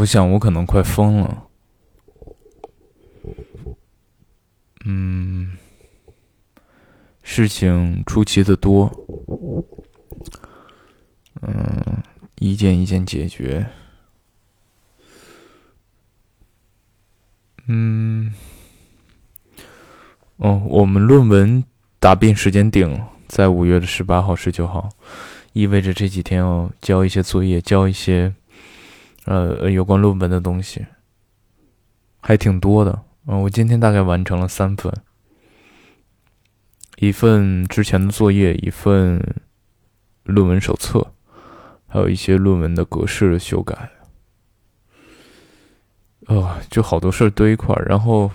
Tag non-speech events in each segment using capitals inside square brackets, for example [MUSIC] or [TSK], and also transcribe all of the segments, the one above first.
我想我可能快疯了。嗯，事情出奇的多。嗯，一件一件解决。嗯，哦，我们论文答辩时间定，在五月的十八号、十九号，意味着这几天要交一些作业，交一些呃有关论文的东西，还挺多的。嗯，我今天大概完成了三份，一份之前的作业，一份论文手册，还有一些论文的格式的修改。哦，就好多事儿堆一块儿，然后，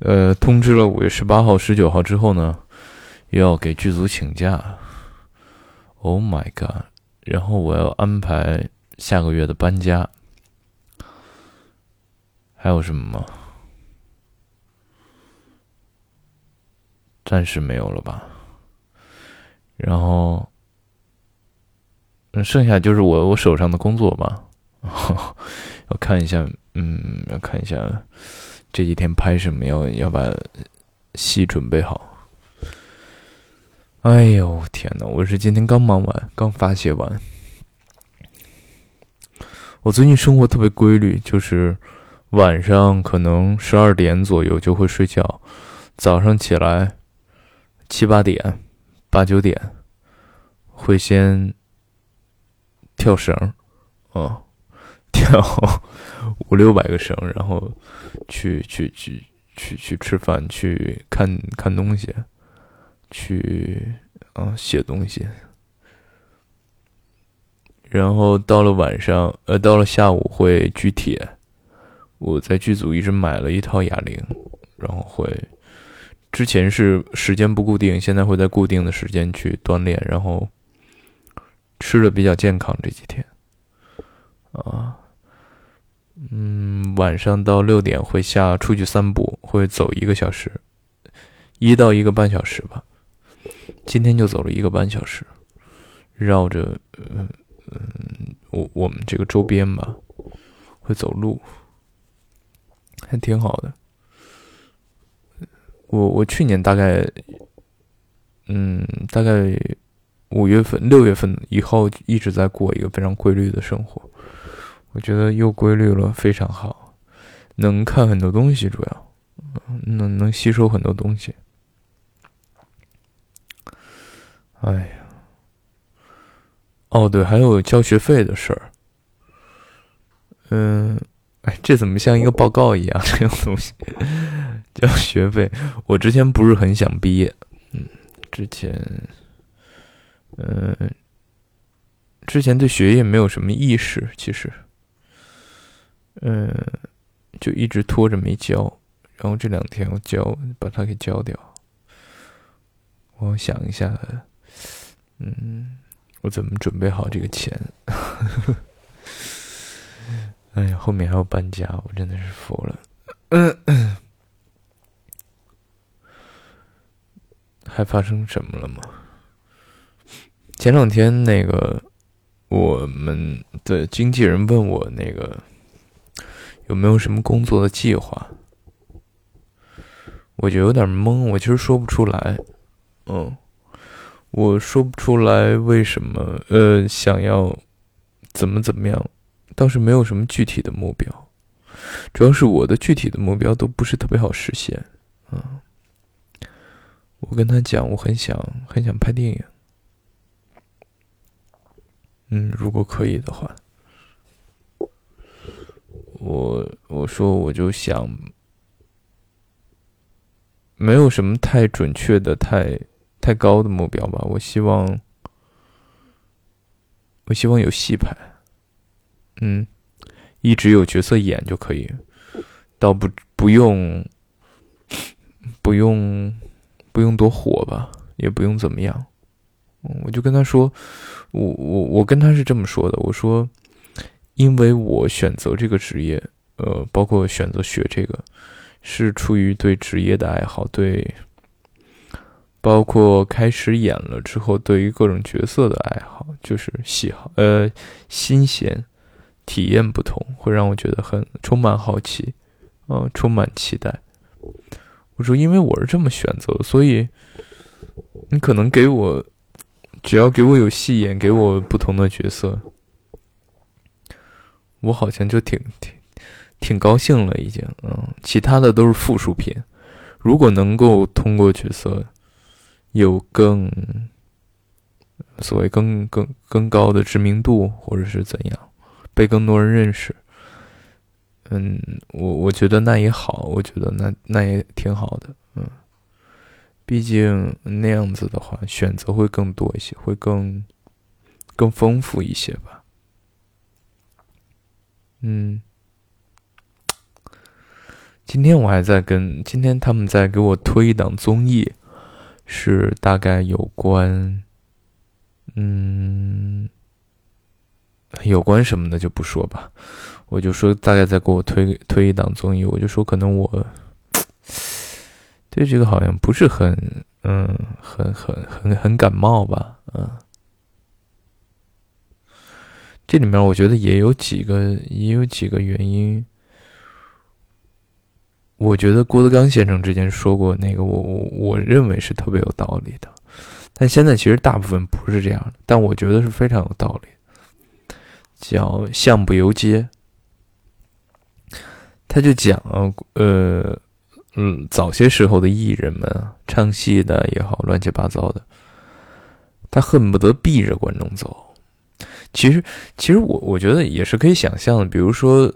呃，通知了五月十八号、十九号之后呢，又要给剧组请假。Oh my god！然后我要安排下个月的搬家，还有什么吗？暂时没有了吧。然后，剩下就是我我手上的工作吧。[LAUGHS] 要看一下。嗯，要看一下这几天拍什么，要要把戏准备好。哎呦天哪！我是今天刚忙完，刚发泄完。我最近生活特别规律，就是晚上可能十二点左右就会睡觉，早上起来七八点、八九点会先跳绳，嗯，跳。五六百个绳，然后去去去去去吃饭，去看看东西，去啊写东西，然后到了晚上，呃，到了下午会举铁。我在剧组一直买了一套哑铃，然后会之前是时间不固定，现在会在固定的时间去锻炼，然后吃的比较健康这几天，啊。嗯，晚上到六点会下出去散步，会走一个小时，一到一个半小时吧。今天就走了一个半小时，绕着嗯嗯我我们这个周边吧，会走路，还挺好的。我我去年大概嗯大概五月份六月份以后一直在过一个非常规律的生活。我觉得又规律了，非常好，能看很多东西，主要，能能吸收很多东西。哎呀，哦对，还有交学费的事儿。嗯，哎，这怎么像一个报告一样？这种东西，交学费。我之前不是很想毕业，嗯，之前，嗯，之前对学业没有什么意识，其实。嗯，就一直拖着没交，然后这两天我交，把它给交掉。我想一下，嗯，我怎么准备好这个钱？哎呀，后面还要搬家，我真的是服了。还发生什么了吗？前两天那个我们的经纪人问我那个。有没有什么工作的计划？我就有点懵，我其实说不出来。嗯，我说不出来为什么，呃，想要怎么怎么样，倒是没有什么具体的目标。主要是我的具体的目标都不是特别好实现。嗯，我跟他讲，我很想很想拍电影。嗯，如果可以的话。我我说我就想，没有什么太准确的、太太高的目标吧。我希望，我希望有戏拍，嗯，一直有角色演就可以，倒不不用，不用不用多火吧，也不用怎么样。我就跟他说，我我我跟他是这么说的，我说。因为我选择这个职业，呃，包括选择学这个，是出于对职业的爱好，对，包括开始演了之后，对于各种角色的爱好，就是喜好，呃，新鲜，体验不同，会让我觉得很充满好奇，嗯，充满期待。我说，因为我是这么选择，所以你可能给我，只要给我有戏演，给我不同的角色，我好像就挺挺挺高兴了，已经。嗯，其他的都是附属品。如果能够通过角色有更所谓更更更高的知名度，或者是怎样，被更多人认识。嗯，我我觉得那也好，我觉得那那也挺好的，嗯，毕竟那样子的话，选择会更多一些，会更更丰富一些吧。嗯，今天我还在跟今天他们在给我推一档综艺，是大概有关，嗯，有关什么的就不说吧。我就说大概在给我推推一档综艺，我就说可能我 [TSK] 对这个好像不是很嗯很很很很感冒吧，嗯，这里面我觉得也有几个也有几个原因。我觉得郭德纲先生之前说过那个，我我我认为是特别有道理的，但现在其实大部分不是这样的，但我觉得是非常有道理，叫相不由街。他就讲，呃，嗯，早些时候的艺人们唱戏的也好，乱七八糟的，他恨不得避着观众走。其实，其实我我觉得也是可以想象的。比如说，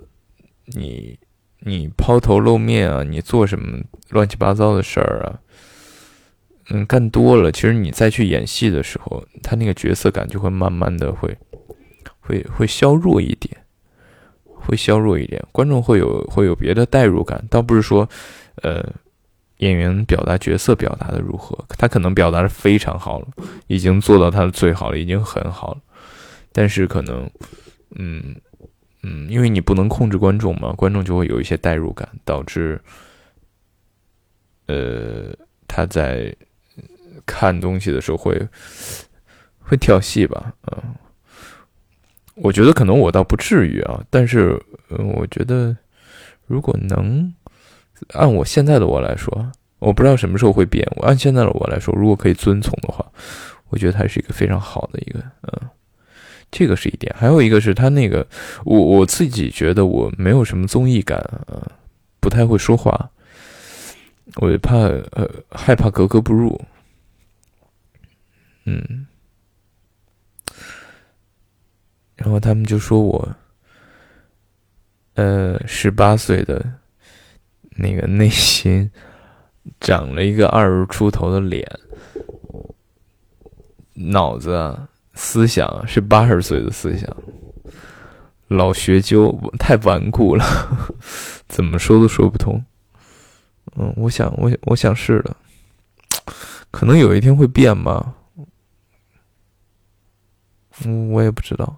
你你抛头露面啊，你做什么乱七八糟的事儿啊，嗯，干多了，其实你再去演戏的时候，他那个角色感就会慢慢的会会会削弱一点。会削弱一点，观众会有会有别的代入感，倒不是说，呃，演员表达角色表达的如何，他可能表达的非常好了，已经做到他的最好了，已经很好了，但是可能，嗯嗯，因为你不能控制观众嘛，观众就会有一些代入感，导致，呃，他在看东西的时候会会跳戏吧，嗯。我觉得可能我倒不至于啊，但是，嗯，我觉得如果能按我现在的我来说，我不知道什么时候会变。我按现在的我来说，如果可以遵从的话，我觉得他是一个非常好的一个，嗯，这个是一点。还有一个是他那个，我我自己觉得我没有什么综艺感，不太会说话，我也怕呃害怕格格不入，嗯。然后他们就说我，呃，十八岁的那个内心长了一个二十出头的脸，脑子啊思想是八十岁的思想，老学究太顽固了，[LAUGHS] 怎么说都说不通。嗯，我想，我我想是的，可能有一天会变吧，嗯，我也不知道。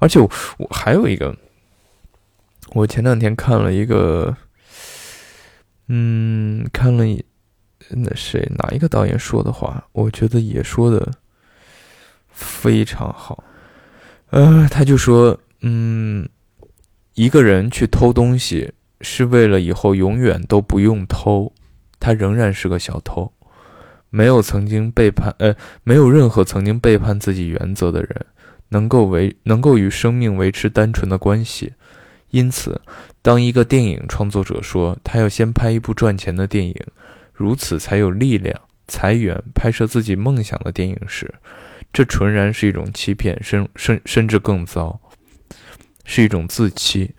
而且我我还有一个，我前两天看了一个，嗯，看了那谁哪一个导演说的话，我觉得也说的非常好。呃，他就说，嗯，一个人去偷东西是为了以后永远都不用偷，他仍然是个小偷。没有曾经背叛，呃，没有任何曾经背叛自己原则的人。能够维能够与生命维持单纯的关系，因此，当一个电影创作者说他要先拍一部赚钱的电影，如此才有力量财源拍摄自己梦想的电影时，这纯然是一种欺骗，甚甚甚至更糟，是一种自欺。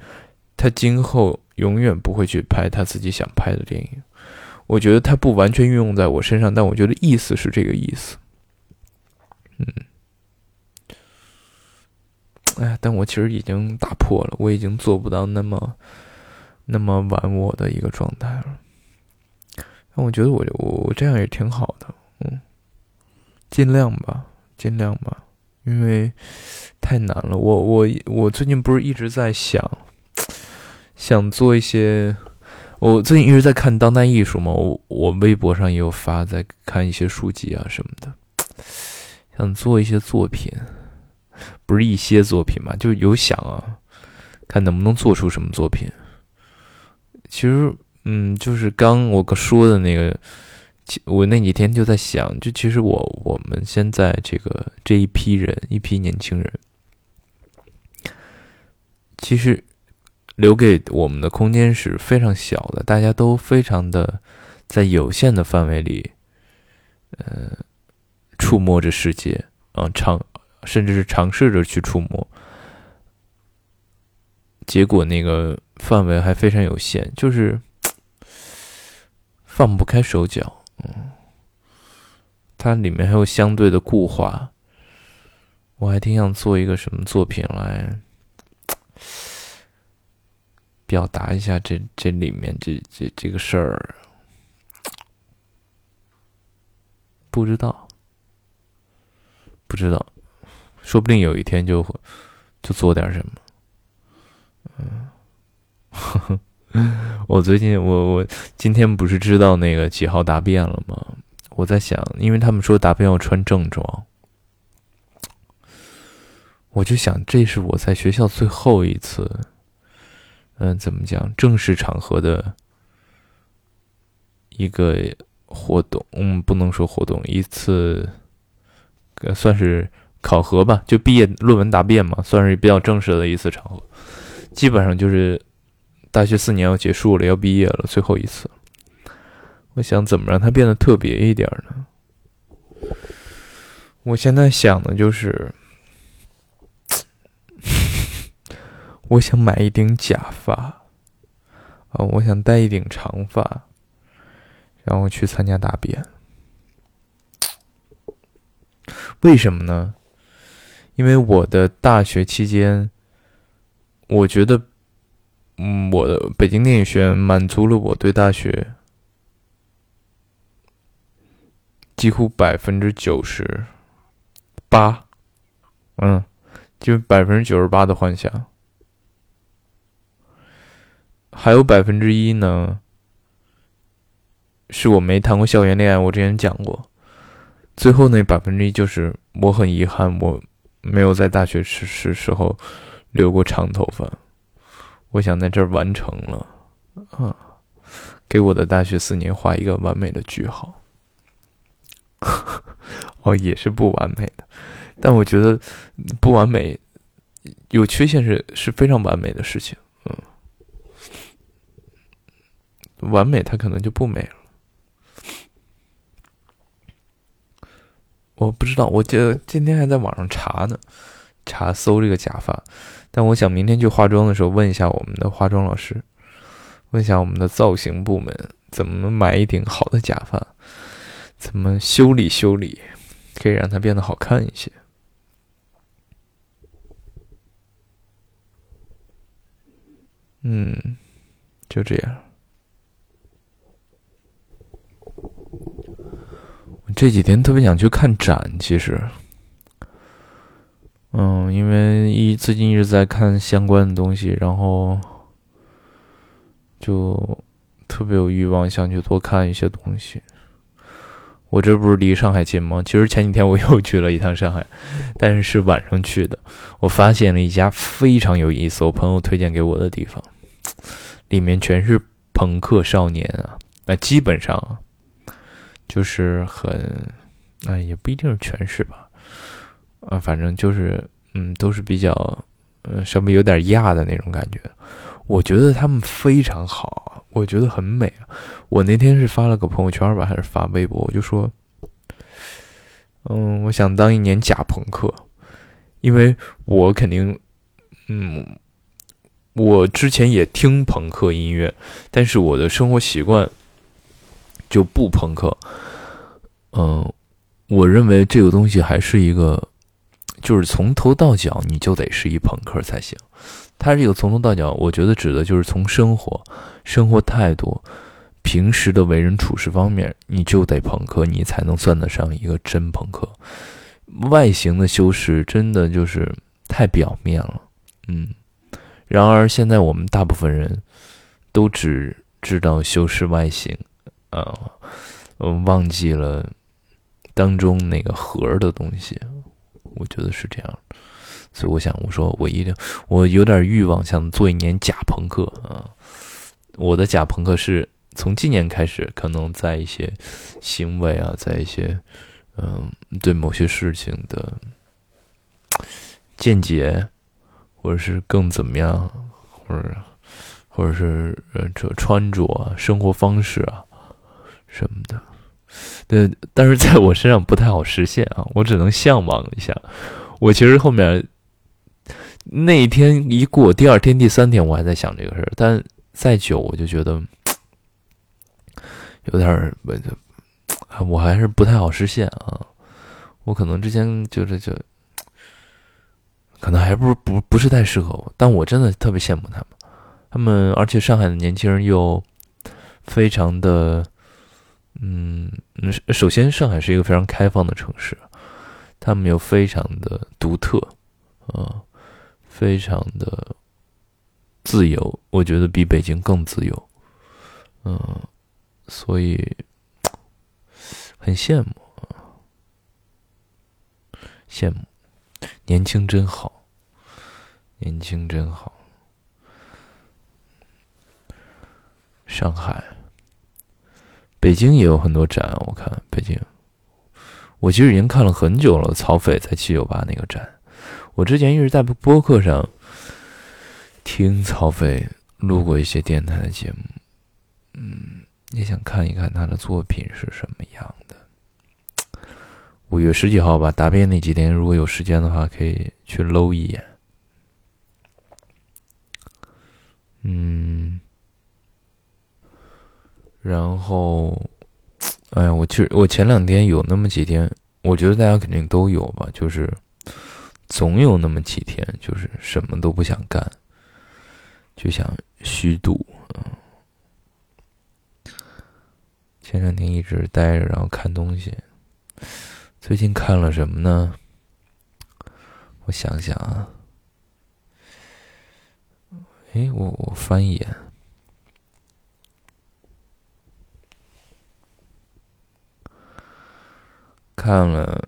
他今后永远不会去拍他自己想拍的电影。我觉得他不完全运用在我身上，但我觉得意思是这个意思。嗯。哎，但我其实已经打破了，我已经做不到那么那么玩我的一个状态了。但我觉得我我我这样也挺好的，嗯，尽量吧，尽量吧，因为太难了。我我我最近不是一直在想 [TSK] 想做一些，我最近一直在看当代艺术嘛，我我微博上也有发，在看一些书籍啊什么的，想做一些作品。不是一些作品嘛，就有想啊，看能不能做出什么作品。其实，嗯，就是刚我哥说的那个，我那几天就在想，就其实我我们现在这个这一批人，一批年轻人，其实留给我们的空间是非常小的，大家都非常的在有限的范围里，呃，触摸着世界，啊，尝，甚至是尝试着去触摸。结果那个范围还非常有限，就是 [TSK] 放不开手脚。嗯，它里面还有相对的固化。我还挺想做一个什么作品来 [TSK] 表达一下这这里面这这这个事儿，不知道，不知道，说不定有一天就会就做点什么。嗯，[LAUGHS] [LAUGHS] 我最近我我今天不是知道那个几号答辩了吗？我在想，因为他们说答辩要穿正装，我就想这是我在学校最后一次，嗯，怎么讲正式场合的一个活动，嗯，不能说活动，一次，算是考核吧，就毕业论文答辩嘛，算是比较正式的一次场合。基本上就是大学四年要结束了，要毕业了，最后一次。我想怎么让它变得特别一点呢？我现在想的就是，[LAUGHS] 我想买一顶假发，啊，我想戴一顶长发，然后去参加答辩。为什么呢？因为我的大学期间。我觉得，嗯，我的北京电影学院满足了我对大学几乎百分之九十八，嗯，就百分之九十八的幻想，还有百分之一呢，是我没谈过校园恋爱。我之前讲过，最后那百分之一就是我很遗憾，我没有在大学时时时候。留过长头发，我想在这儿完成了，啊，给我的大学四年画一个完美的句号。[LAUGHS] 哦，也是不完美的，但我觉得不完美有缺陷是是非常完美的事情，嗯，完美它可能就不美了。我不知道，我记得今天还在网上查呢，查搜这个假发。但我想明天去化妆的时候问一下我们的化妆老师，问一下我们的造型部门怎么买一顶好的假发，怎么修理修理，可以让它变得好看一些。嗯，就这样。我这几天特别想去看展，其实。因为一最近一直在看相关的东西，然后就特别有欲望想去多看一些东西。我这不是离上海近吗？其实前几天我 [LAUGHS] 又去了一趟上海，但是是晚上去的。我发现了一家非常有意思，我朋友推荐给我的地方，里面全是朋克少年啊，那基本上就是很，哎，也不一定是全是吧。啊，反正就是，嗯，都是比较，呃，稍微有点亚的那种感觉。我觉得他们非常好，我觉得很美。我那天是发了个朋友圈吧，还是发微博？我就说，嗯，我想当一年假朋克，因为我肯定，嗯，我之前也听朋克音乐，但是我的生活习惯就不朋克。嗯，我认为这个东西还是一个。就是从头到脚，你就得是一朋克才行。他这个从头到脚，我觉得指的就是从生活、生活态度、平时的为人处事方面，你就得朋克，你才能算得上一个真朋克。外形的修饰真的就是太表面了，嗯。然而现在我们大部分人都只知道修饰外形，啊，忘记了当中那个核的东西。我觉得是这样，所以我想，我说我一定，我有点欲望，想做一年假朋克啊。我的假朋克是从今年开始，可能在一些行为啊，在一些嗯，对某些事情的见解，或者是更怎么样，或者或者是呃，这穿着啊，生活方式啊什么的。对，[LAUGHS] 但是在我身上不太好实现啊，我只能向往一下。我其实后面那一天一过，第二天、第三天我还在想这个事儿，但再久我就觉得有点儿，我还是不太好实现啊。我可能之前就是就可能还不是不不是太适合我，但我真的特别羡慕他们，他们而且上海的年轻人又非常的。嗯，首先，上海是一个非常开放的城市，他们又非常的独特，啊，非常的自由，我觉得比北京更自由，嗯，所以很羡慕，羡慕，年轻真好，年轻真好，上海。北京也有很多展，我看北京，我其实已经看了很久了。曹斐在七九八那个展，我之前一直在播客上听曹斐录过一些电台的节目，嗯，也想看一看他的作品是什么样的。五月十几号吧，答辩那几天，如果有时间的话，可以去搂一眼。嗯。然后，哎呀，我其实我前两天有那么几天，我觉得大家肯定都有吧，就是总有那么几天，就是什么都不想干，就想虚度。前两天一直待着，然后看东西。最近看了什么呢？我想想啊，哎，我我翻一眼。看了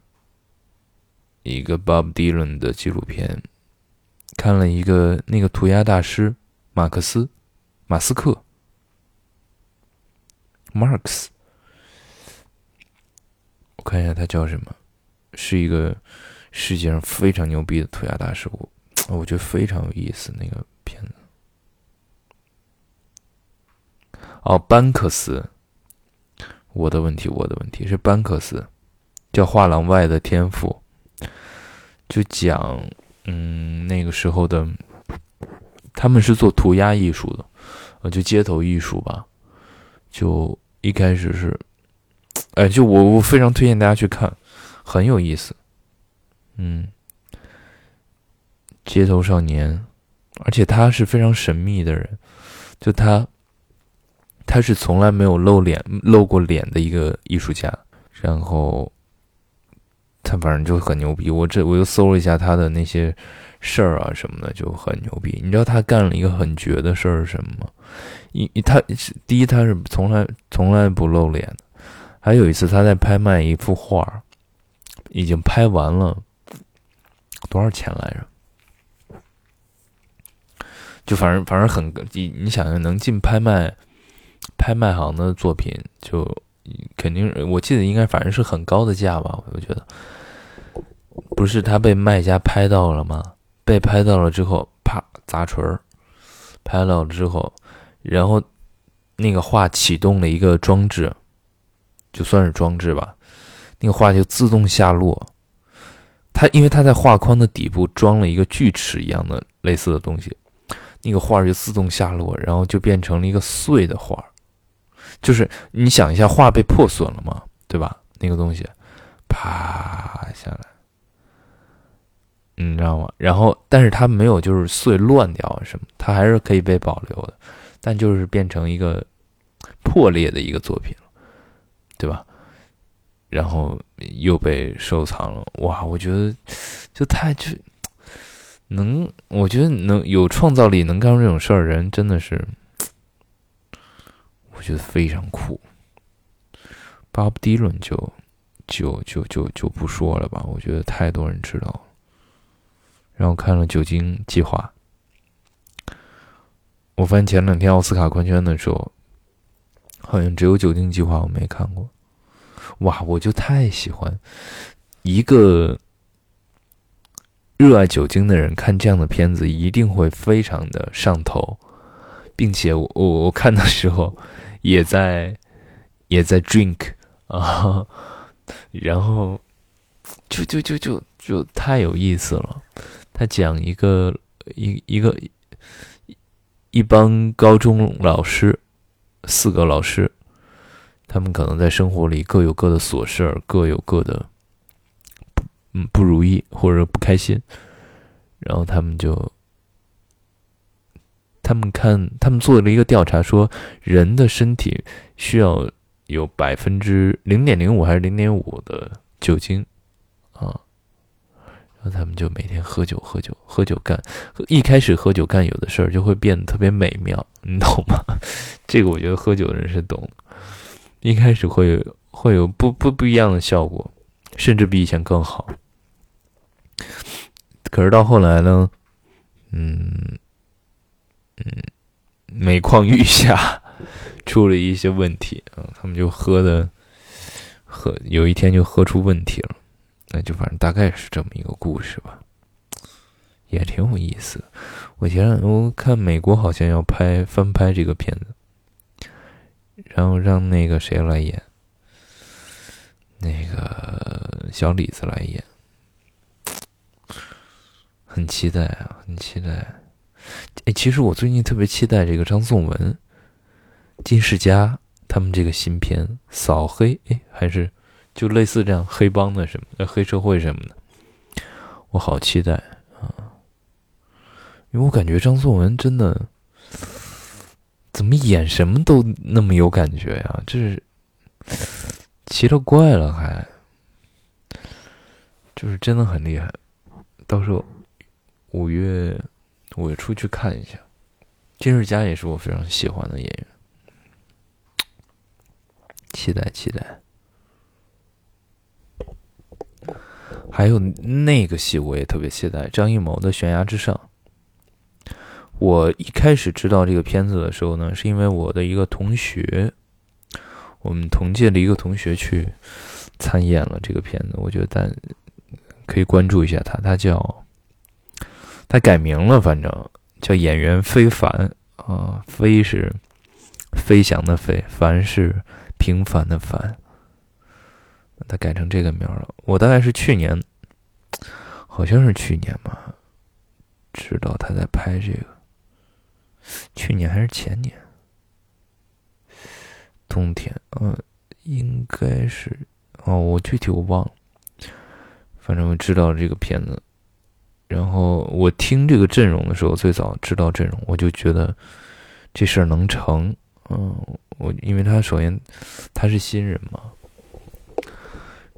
一个 Bob Dylan 的纪录片，看了一个那个涂鸦大师马克思马斯克 Marx，我看一下他叫什么，是一个世界上非常牛逼的涂鸦大师，我我觉得非常有意思那个片子。哦，班克斯，我的问题，我的问题是班克斯。叫画廊外的天赋，就讲，嗯，那个时候的，他们是做涂鸦艺术的，呃，就街头艺术吧，就一开始是，哎，就我我非常推荐大家去看，很有意思，嗯，街头少年，而且他是非常神秘的人，就他，他是从来没有露脸露过脸的一个艺术家，然后。他反正就很牛逼，我这我又搜了一下他的那些事儿啊什么的，就很牛逼。你知道他干了一个很绝的事儿是什么吗？一他第一他是从来从来不露脸，还有一次他在拍卖一幅画，已经拍完了，多少钱来着？就反正反正很你你想想能进拍卖拍卖行的作品，就肯定我记得应该反正是很高的价吧，我觉得。不是他被卖家拍到了吗？被拍到了之后，啪砸锤儿，拍到了之后，然后那个画启动了一个装置，就算是装置吧，那个画就自动下落。他因为他在画框的底部装了一个锯齿一样的类似的东西，那个画就自动下落，然后就变成了一个碎的画。就是你想一下，画被破损了嘛，对吧？那个东西啪下来。你知道吗？然后，但是它没有就是碎乱掉什么，它还是可以被保留的，但就是变成一个破裂的一个作品了，对吧？然后又被收藏了。哇，我觉得就太就能，我觉得能有创造力能干出这种事儿人真的是，我觉得非常酷。巴布迪伦就就就就就不说了吧，我觉得太多人知道。然后看了《酒精计划》。我发现前两天奥斯卡官宣的时候，好像只有《酒精计划》我没看过。哇，我就太喜欢一个热爱酒精的人看这样的片子，一定会非常的上头，并且我我我看的时候也在也在 drink 啊，[LAUGHS] 然后就就就就就太有意思了。他讲一个一一个一帮高中老师，四个老师。他们可能在生活里各有各的琐事儿，各有各的嗯不如意或者不开心，然后他们就他们看他们做了一个调查，说人的身体需要有百分之零点零五还是零点五的酒精啊，然后他们就每天喝酒喝酒喝酒干，一开始喝酒干有的事儿就会变得特别美妙，[LAUGHS] 你懂吗？这个我觉得喝酒的人是懂。一开始会会有不不不一样的效果，甚至比以前更好。可是到后来呢，嗯嗯，每况愈下，出了一些问题啊，他们就喝的喝，有一天就喝出问题了。那就反正大概是这么一个故事吧，也挺有意思。我前我看美国好像要拍翻拍这个片子。然后让那个谁来演，那个小李子来演，很期待啊，很期待。哎，其实我最近特别期待这个张颂文、金世佳他们这个新片《扫黑》，哎，还是就类似这样黑帮的什么、黑社会什么的，我好期待啊！因为我感觉张颂文真的。怎么演什么都那么有感觉呀？这是奇了怪了，还就是真的很厉害。到时候五月我出去看一下。金世佳也是我非常喜欢的演员，期待期待。还有那个戏我也特别期待，张艺谋的《悬崖之上》。我一开始知道这个片子的时候呢，是因为我的一个同学，我们同届的一个同学去参演了这个片子。我觉得但可以关注一下他，他叫他改名了，反正叫演员非凡啊，飞是飞翔的飞，凡是平凡的凡，他改成这个名了。我大概是去年，好像是去年吧，知道他在拍这个。去年还是前年，冬天，嗯，应该是哦，我具体我忘了，反正我知道这个片子。然后我听这个阵容的时候，最早知道阵容，我就觉得这事儿能成。嗯，我因为他首先他是新人嘛，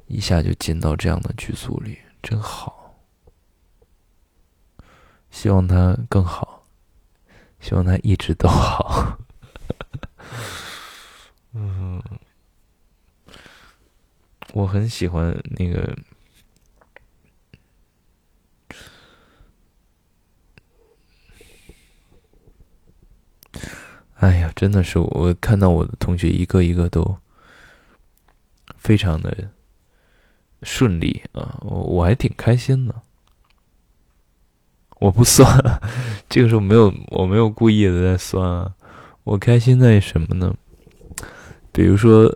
一下就进到这样的剧组里，真好。希望他更好。希望他一直都好。[LAUGHS] 嗯，我很喜欢那个。哎呀，真的是我看到我的同学一个一个都非常的顺利啊，我我还挺开心的。我不算，这个时候没有，我没有故意的在算啊。我开心在什么呢？比如说，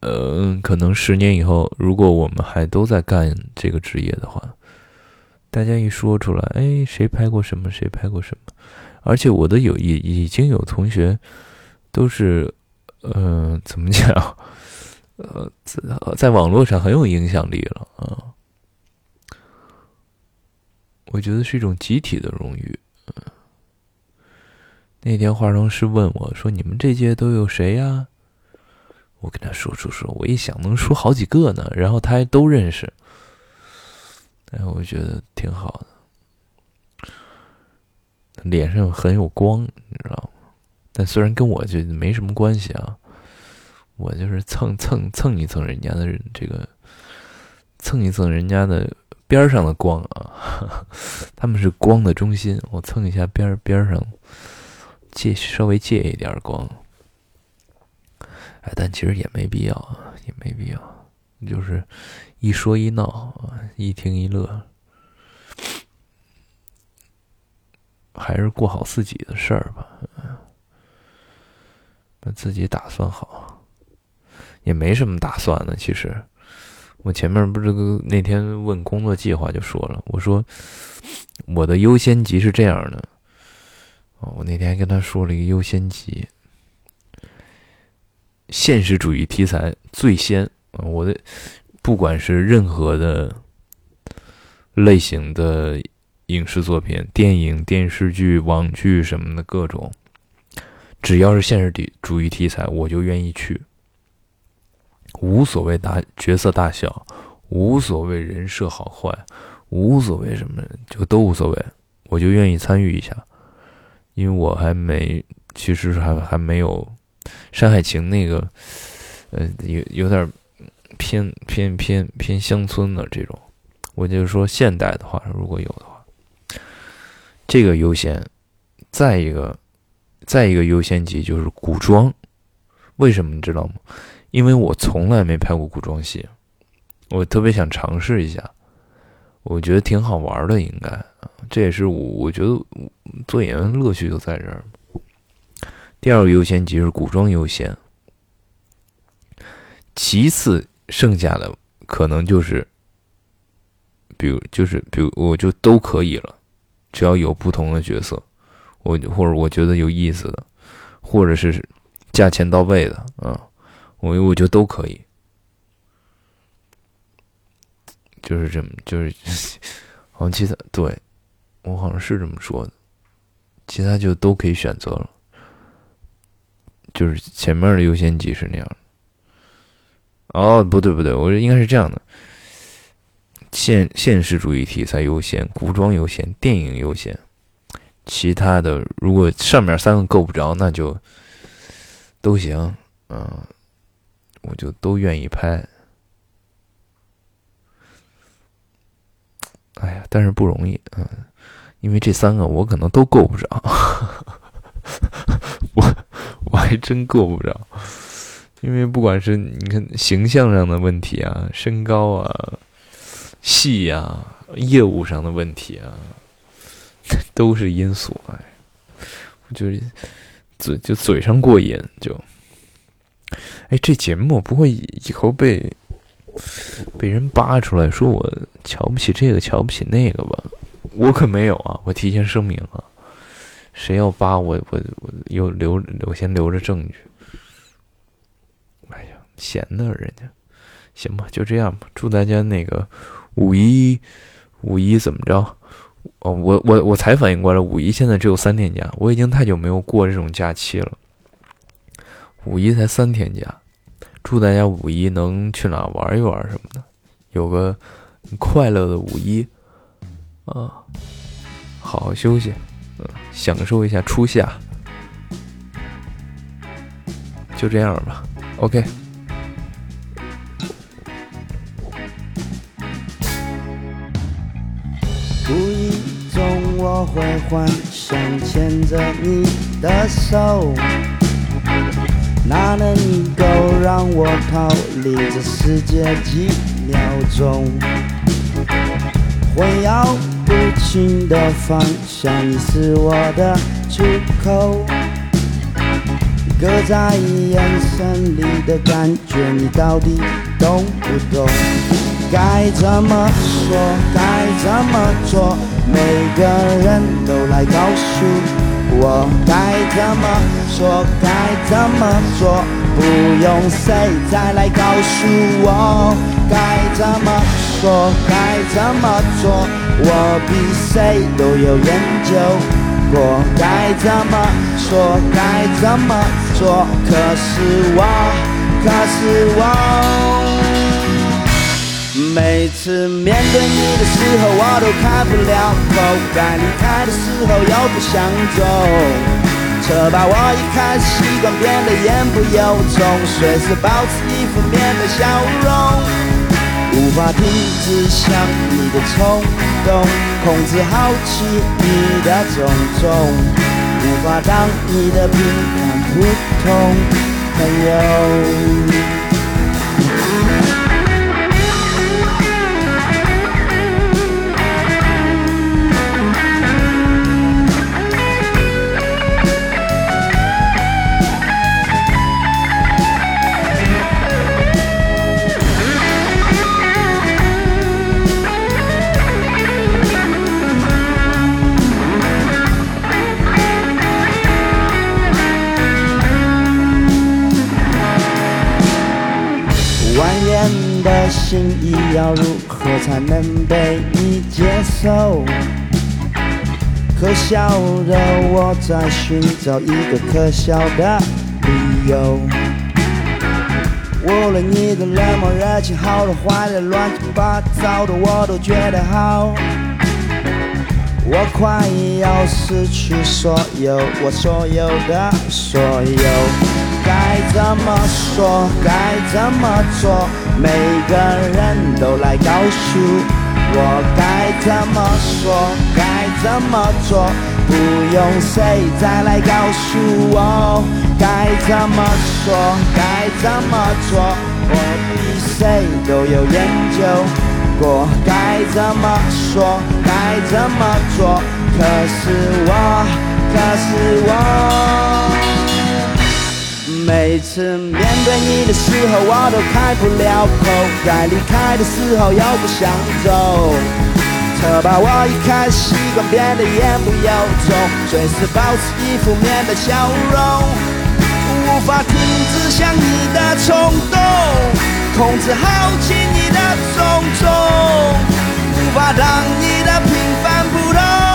呃，可能十年以后，如果我们还都在干这个职业的话，大家一说出来，哎，谁拍过什么，谁拍过什么？而且我的有已已经有同学都是，呃，怎么讲？呃，在在网络上很有影响力了啊。我觉得是一种集体的荣誉。那天化妆师问我说：“你们这届都有谁呀？”我跟他说说说，我一想能说好几个呢，然后他还都认识，哎，我觉得挺好的。脸上很有光，你知道吗？但虽然跟我就没什么关系啊，我就是蹭蹭蹭一蹭人家的这个，蹭一蹭人家的。边上的光啊，[LAUGHS] 他们是光的中心。我蹭一下边边上，借稍微借一点光。哎，但其实也没必要啊，也没必要，就是一说一闹，一听一乐，还是过好自己的事儿吧，把自己打算好，也没什么打算的。其实我前面不是那天问工作计划就说了，我说我的优先级是这样的，哦，我那天跟他说了一个优先级。现实主义题材最先！我的不管是任何的类型的影视作品、电影、电视剧、网剧什么的各种，只要是现实主义题材，我就愿意去，无所谓大角色大小，无所谓人设好坏，无所谓什么，就都无所谓，我就愿意参与一下，因为我还没，其实还还没有。《山海情》那个，呃，有有点偏偏偏偏乡村的这种，我就是说现代的话，如果有的话，这个优先。再一个，再一个优先级就是古装。为什么你知道吗？因为我从来没拍过古装戏，我特别想尝试一下，我觉得挺好玩的，应该。这也是我我觉得做演员乐趣就在这儿。第二个优先级是古装优先，其次剩下的可能就是，比如就是比如我就都可以了，只要有不同的角色，我或者我觉得有意思的，或者是价钱到位的啊，我我觉得都可以，就是这么就是好像其他对我好像是这么说的，其他就都可以选择了。就是前面的优先级是那样哦，不对不对，我应该是这样的：现现实主义题材优先，古装优先，电影优先，其他的如果上面三个够不着，那就都行，嗯，我就都愿意拍。哎呀，但是不容易，嗯，因为这三个我可能都够不着，[LAUGHS] 我。我还真够不着，因为不管是你看形象上的问题啊、身高啊、戏啊、业务上的问题啊，[LAUGHS] 都是因素。哎，我就是嘴就嘴上过瘾，就哎，这节目不会以后被被人扒出来说我瞧不起这个瞧不起那个吧？我可没有啊，我提前声明啊。谁要扒我，我我又留，我先留着证据。哎呀，闲的人家，行吧，就这样吧。祝大家那个五一五一怎么着？哦，我我我才反应过来，五一现在只有三天假，我已经太久没有过这种假期了。五一才三天假，祝大家五一能去哪玩一玩什么的，有个快乐的五一啊，好好休息。享受一下初夏，就这样吧。OK。我会幻想牵着你的手，那能够让我逃离这世界几秒钟？会要。不清的方向，你是我的出口。搁在眼神里的感觉，你到底懂不懂？该怎么说？该怎么做？每个人都来告诉我，该怎么说？该怎么做？不用谁再来告诉我，该怎么说？该怎么做？我比谁都有研究过，该怎么说，该怎么做。可是我，可是我，每次面对你的时候，我都开不了口。该离开的时候又不想走，这把我一开始习惯变得言不由衷，随时保持一副面的笑容。无法停止想你的冲动，控制好奇你的种种，无法当你的平凡普通朋友。笑的我在寻找一个可笑的理由。无论你的冷漠、热情，好的、坏的、乱七八糟的，我都觉得好。我快要失去所有，我所有的所有。该怎么说？该怎么做？每个人都来告诉我该怎么说？怎么做？不用谁再来告诉我该怎么说？该怎么做？我比谁都有研究过该怎么说？该怎么做？可是我，可是我。每次面对你的时候，我都开不了口；该离开的时候，又不想走。这把我已开始习惯变得言不由衷，随时保持一副面带笑容，无法停止想你的冲动，控制好奇你的种种，无法让你的平凡普通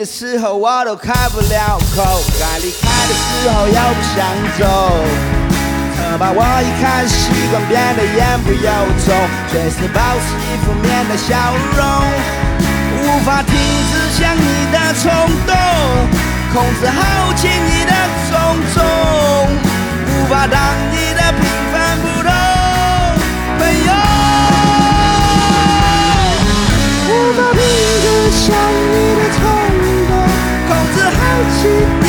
的时候我都开不了口该离开的时候又不想走可把我一开始习惯变得言不由衷随时保持一副面带笑容无法停止想你的冲动控制好轻易的种种无法当你的平凡普通朋友 she